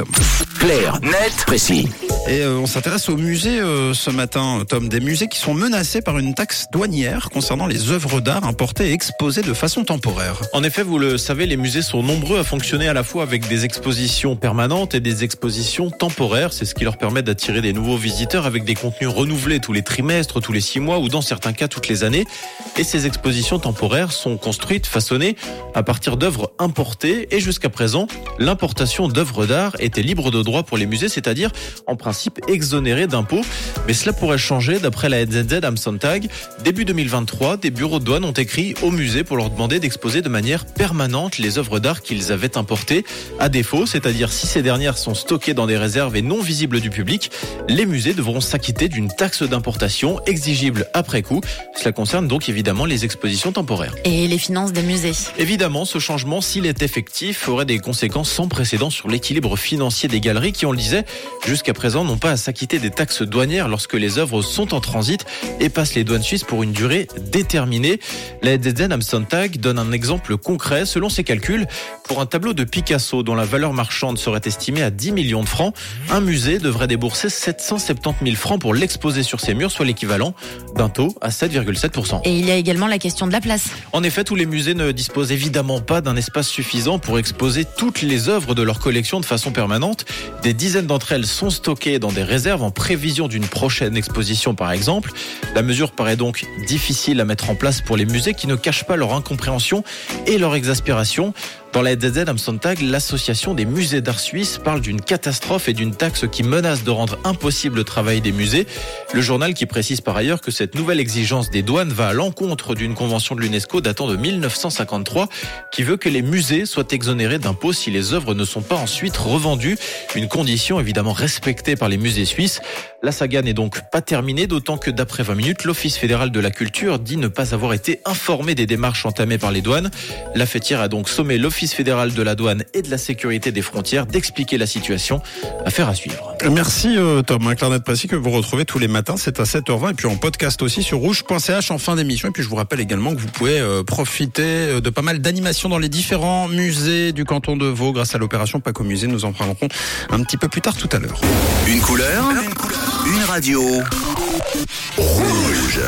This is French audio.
Tom. Clair, net, précis. Et euh, on s'intéresse aux musées euh, ce matin, Tom. Des musées qui sont menacés par une taxe douanière concernant les œuvres d'art importées et exposées de façon temporaire. En effet, vous le savez, les musées sont nombreux à fonctionner à la fois avec des expositions permanentes et des expositions temporaires. C'est ce qui leur permet d'attirer des nouveaux visiteurs avec des contenus renouvelés tous les trimestres, tous les six mois ou dans certains cas toutes les années. Et ces expositions temporaires sont construites, façonnées à partir d'œuvres importées. Et jusqu'à présent, l'importation d'œuvres d'art était libre de droit pour les musées, c'est-à-dire en principe exonérée d'impôts. Mais cela pourrait changer d'après la NZZ Amsontag. Début 2023, des bureaux de douane ont écrit aux musées pour leur demander d'exposer de manière permanente les œuvres d'art qu'ils avaient importées. À défaut, c'est-à-dire si ces dernières sont stockées dans des réserves et non visibles du public, les musées devront s'acquitter d'une taxe d'importation exigible après coup. Cela concerne donc évidemment les expositions temporaires. Et les finances des musées. Évidemment, ce changement, s'il est effectif, aurait des conséquences sans précédent sur l'équilibre financier des galeries qui, on le disait, jusqu'à présent n'ont pas à s'acquitter des taxes douanières lorsque les œuvres sont en transit et passent les douanes suisses pour une durée déterminée. La EDZ Amsontag donne un exemple concret. Selon ses calculs, pour un tableau de Picasso dont la valeur marchande serait estimée à 10 millions de francs, un musée devrait débourser 770 000 francs pour l'exposer sur ses murs, soit l'équivalent d'un taux à 7,7%. Et il y a également la question de la place. En effet, tous les musées ne disposent évidemment pas d'un espace suffisant pour exposer toutes les œuvres de leur collection de façon permanente. Des dizaines d'entre elles sont stockées dans des réserves en prévision d'une prochaine exposition par exemple. La mesure paraît donc difficile à mettre en place pour les musées qui ne cachent pas leur incompréhension et leur exaspération. Dans la DZ Amsontag, l'association des musées d'art suisse parle d'une catastrophe et d'une taxe qui menace de rendre impossible le travail des musées. Le journal qui précise par ailleurs que cette nouvelle exigence des douanes va à l'encontre d'une convention de l'UNESCO datant de 1953 qui veut que les musées soient exonérés d'impôts si les œuvres ne sont pas ensuite revendues. Une condition évidemment respectée par les musées suisses. La saga n'est donc pas terminée, d'autant que d'après 20 minutes, l'Office fédéral de la culture dit ne pas avoir été informé des démarches entamées par les douanes. La fêtière a donc sommé l'Office fédéral de la douane et de la sécurité des frontières d'expliquer la situation. Affaire à suivre. Merci euh, Tom. Un clarnet précis que vous retrouvez tous les matins, c'est à 7h20 et puis en podcast aussi sur rouge.ch en fin d'émission. Et puis je vous rappelle également que vous pouvez euh, profiter euh, de pas mal d'animations dans les différents musées du canton de Vaud grâce à l'opération Paco Musée. Nous en parlerons un petit peu plus tard tout à l'heure. Une couleur, une, couleur, une radio. Rouge.